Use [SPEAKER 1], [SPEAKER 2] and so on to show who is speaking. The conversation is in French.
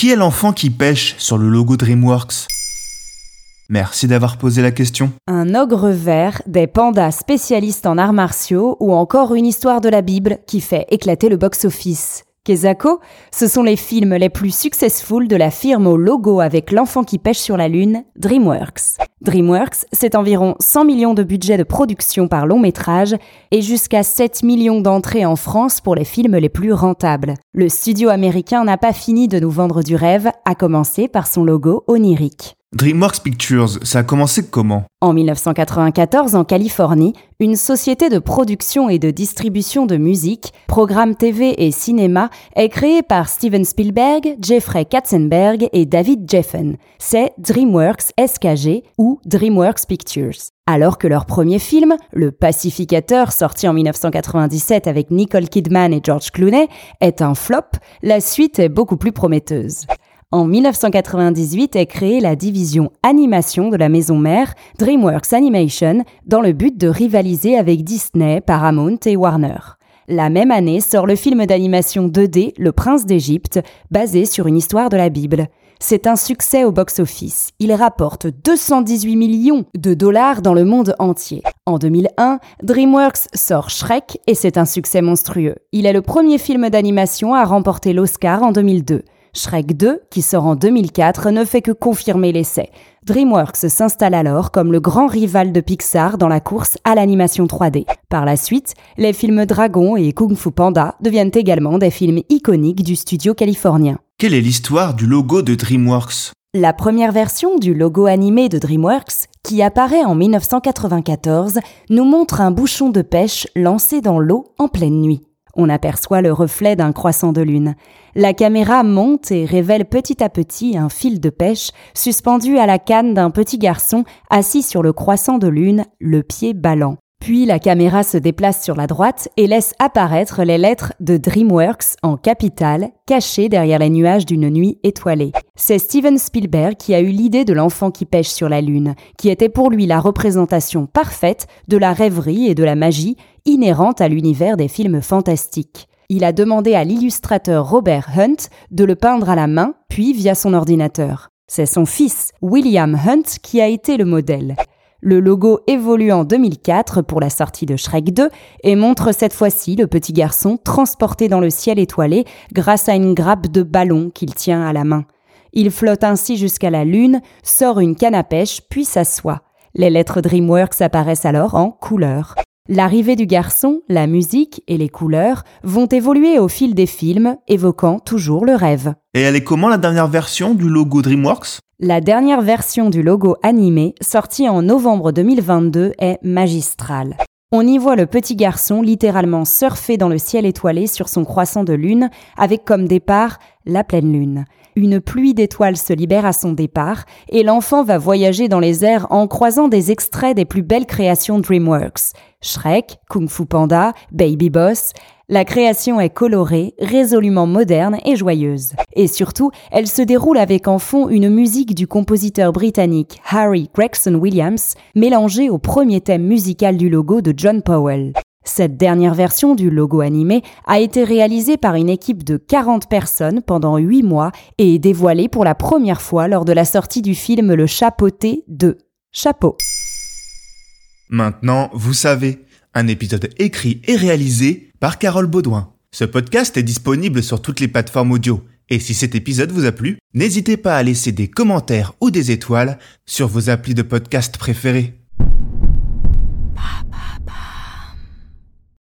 [SPEAKER 1] Qui est l'enfant qui pêche sur le logo DreamWorks? Merci d'avoir posé la question.
[SPEAKER 2] Un ogre vert, des pandas spécialistes en arts martiaux ou encore une histoire de la Bible qui fait éclater le box-office. Ce sont les films les plus successful de la firme au logo avec l'enfant qui pêche sur la lune, DreamWorks. DreamWorks, c'est environ 100 millions de budget de production par long métrage et jusqu'à 7 millions d'entrées en France pour les films les plus rentables. Le studio américain n'a pas fini de nous vendre du rêve, à commencer par son logo onirique.
[SPEAKER 1] DreamWorks Pictures, ça a commencé comment?
[SPEAKER 2] En 1994, en Californie, une société de production et de distribution de musique, programmes TV et cinéma est créée par Steven Spielberg, Jeffrey Katzenberg et David Jeffen. C'est DreamWorks SKG ou DreamWorks Pictures. Alors que leur premier film, Le Pacificateur, sorti en 1997 avec Nicole Kidman et George Clooney, est un flop, la suite est beaucoup plus prometteuse. En 1998 est créée la division animation de la maison mère, DreamWorks Animation, dans le but de rivaliser avec Disney, Paramount et Warner. La même année sort le film d'animation 2D Le Prince d'Égypte, basé sur une histoire de la Bible. C'est un succès au box-office. Il rapporte 218 millions de dollars dans le monde entier. En 2001, DreamWorks sort Shrek et c'est un succès monstrueux. Il est le premier film d'animation à remporter l'Oscar en 2002. Shrek 2, qui sort en 2004, ne fait que confirmer l'essai. DreamWorks s'installe alors comme le grand rival de Pixar dans la course à l'animation 3D. Par la suite, les films Dragon et Kung Fu Panda deviennent également des films iconiques du studio californien.
[SPEAKER 1] Quelle est l'histoire du logo de DreamWorks?
[SPEAKER 2] La première version du logo animé de DreamWorks, qui apparaît en 1994, nous montre un bouchon de pêche lancé dans l'eau en pleine nuit. On aperçoit le reflet d'un croissant de lune. La caméra monte et révèle petit à petit un fil de pêche suspendu à la canne d'un petit garçon assis sur le croissant de lune, le pied ballant. Puis la caméra se déplace sur la droite et laisse apparaître les lettres de DreamWorks en capitale, cachées derrière les nuages d'une nuit étoilée. C'est Steven Spielberg qui a eu l'idée de l'enfant qui pêche sur la Lune, qui était pour lui la représentation parfaite de la rêverie et de la magie inhérente à l'univers des films fantastiques. Il a demandé à l'illustrateur Robert Hunt de le peindre à la main, puis via son ordinateur. C'est son fils, William Hunt, qui a été le modèle. Le logo évolue en 2004 pour la sortie de Shrek 2 et montre cette fois-ci le petit garçon transporté dans le ciel étoilé grâce à une grappe de ballon qu'il tient à la main. Il flotte ainsi jusqu'à la lune, sort une canne à pêche, puis s'assoit. Les lettres DreamWorks apparaissent alors en couleur. L'arrivée du garçon, la musique et les couleurs vont évoluer au fil des films, évoquant toujours le rêve.
[SPEAKER 1] Et elle est comment la dernière version du logo DreamWorks?
[SPEAKER 2] La dernière version du logo animé, sortie en novembre 2022, est magistrale. On y voit le petit garçon littéralement surfer dans le ciel étoilé sur son croissant de lune, avec comme départ la pleine lune. Une pluie d'étoiles se libère à son départ, et l'enfant va voyager dans les airs en croisant des extraits des plus belles créations DreamWorks. Shrek, Kung Fu Panda, Baby Boss. La création est colorée, résolument moderne et joyeuse. Et surtout, elle se déroule avec en fond une musique du compositeur britannique Harry Gregson Williams, mélangée au premier thème musical du logo de John Powell. Cette dernière version du logo animé a été réalisée par une équipe de 40 personnes pendant 8 mois et est dévoilée pour la première fois lors de la sortie du film Le Chapeauté de Chapeau.
[SPEAKER 1] Maintenant, vous savez, un épisode écrit et réalisé par Carole Baudouin. Ce podcast est disponible sur toutes les plateformes audio. Et si cet épisode vous a plu, n'hésitez pas à laisser des commentaires ou des étoiles sur vos applis de podcast préférés.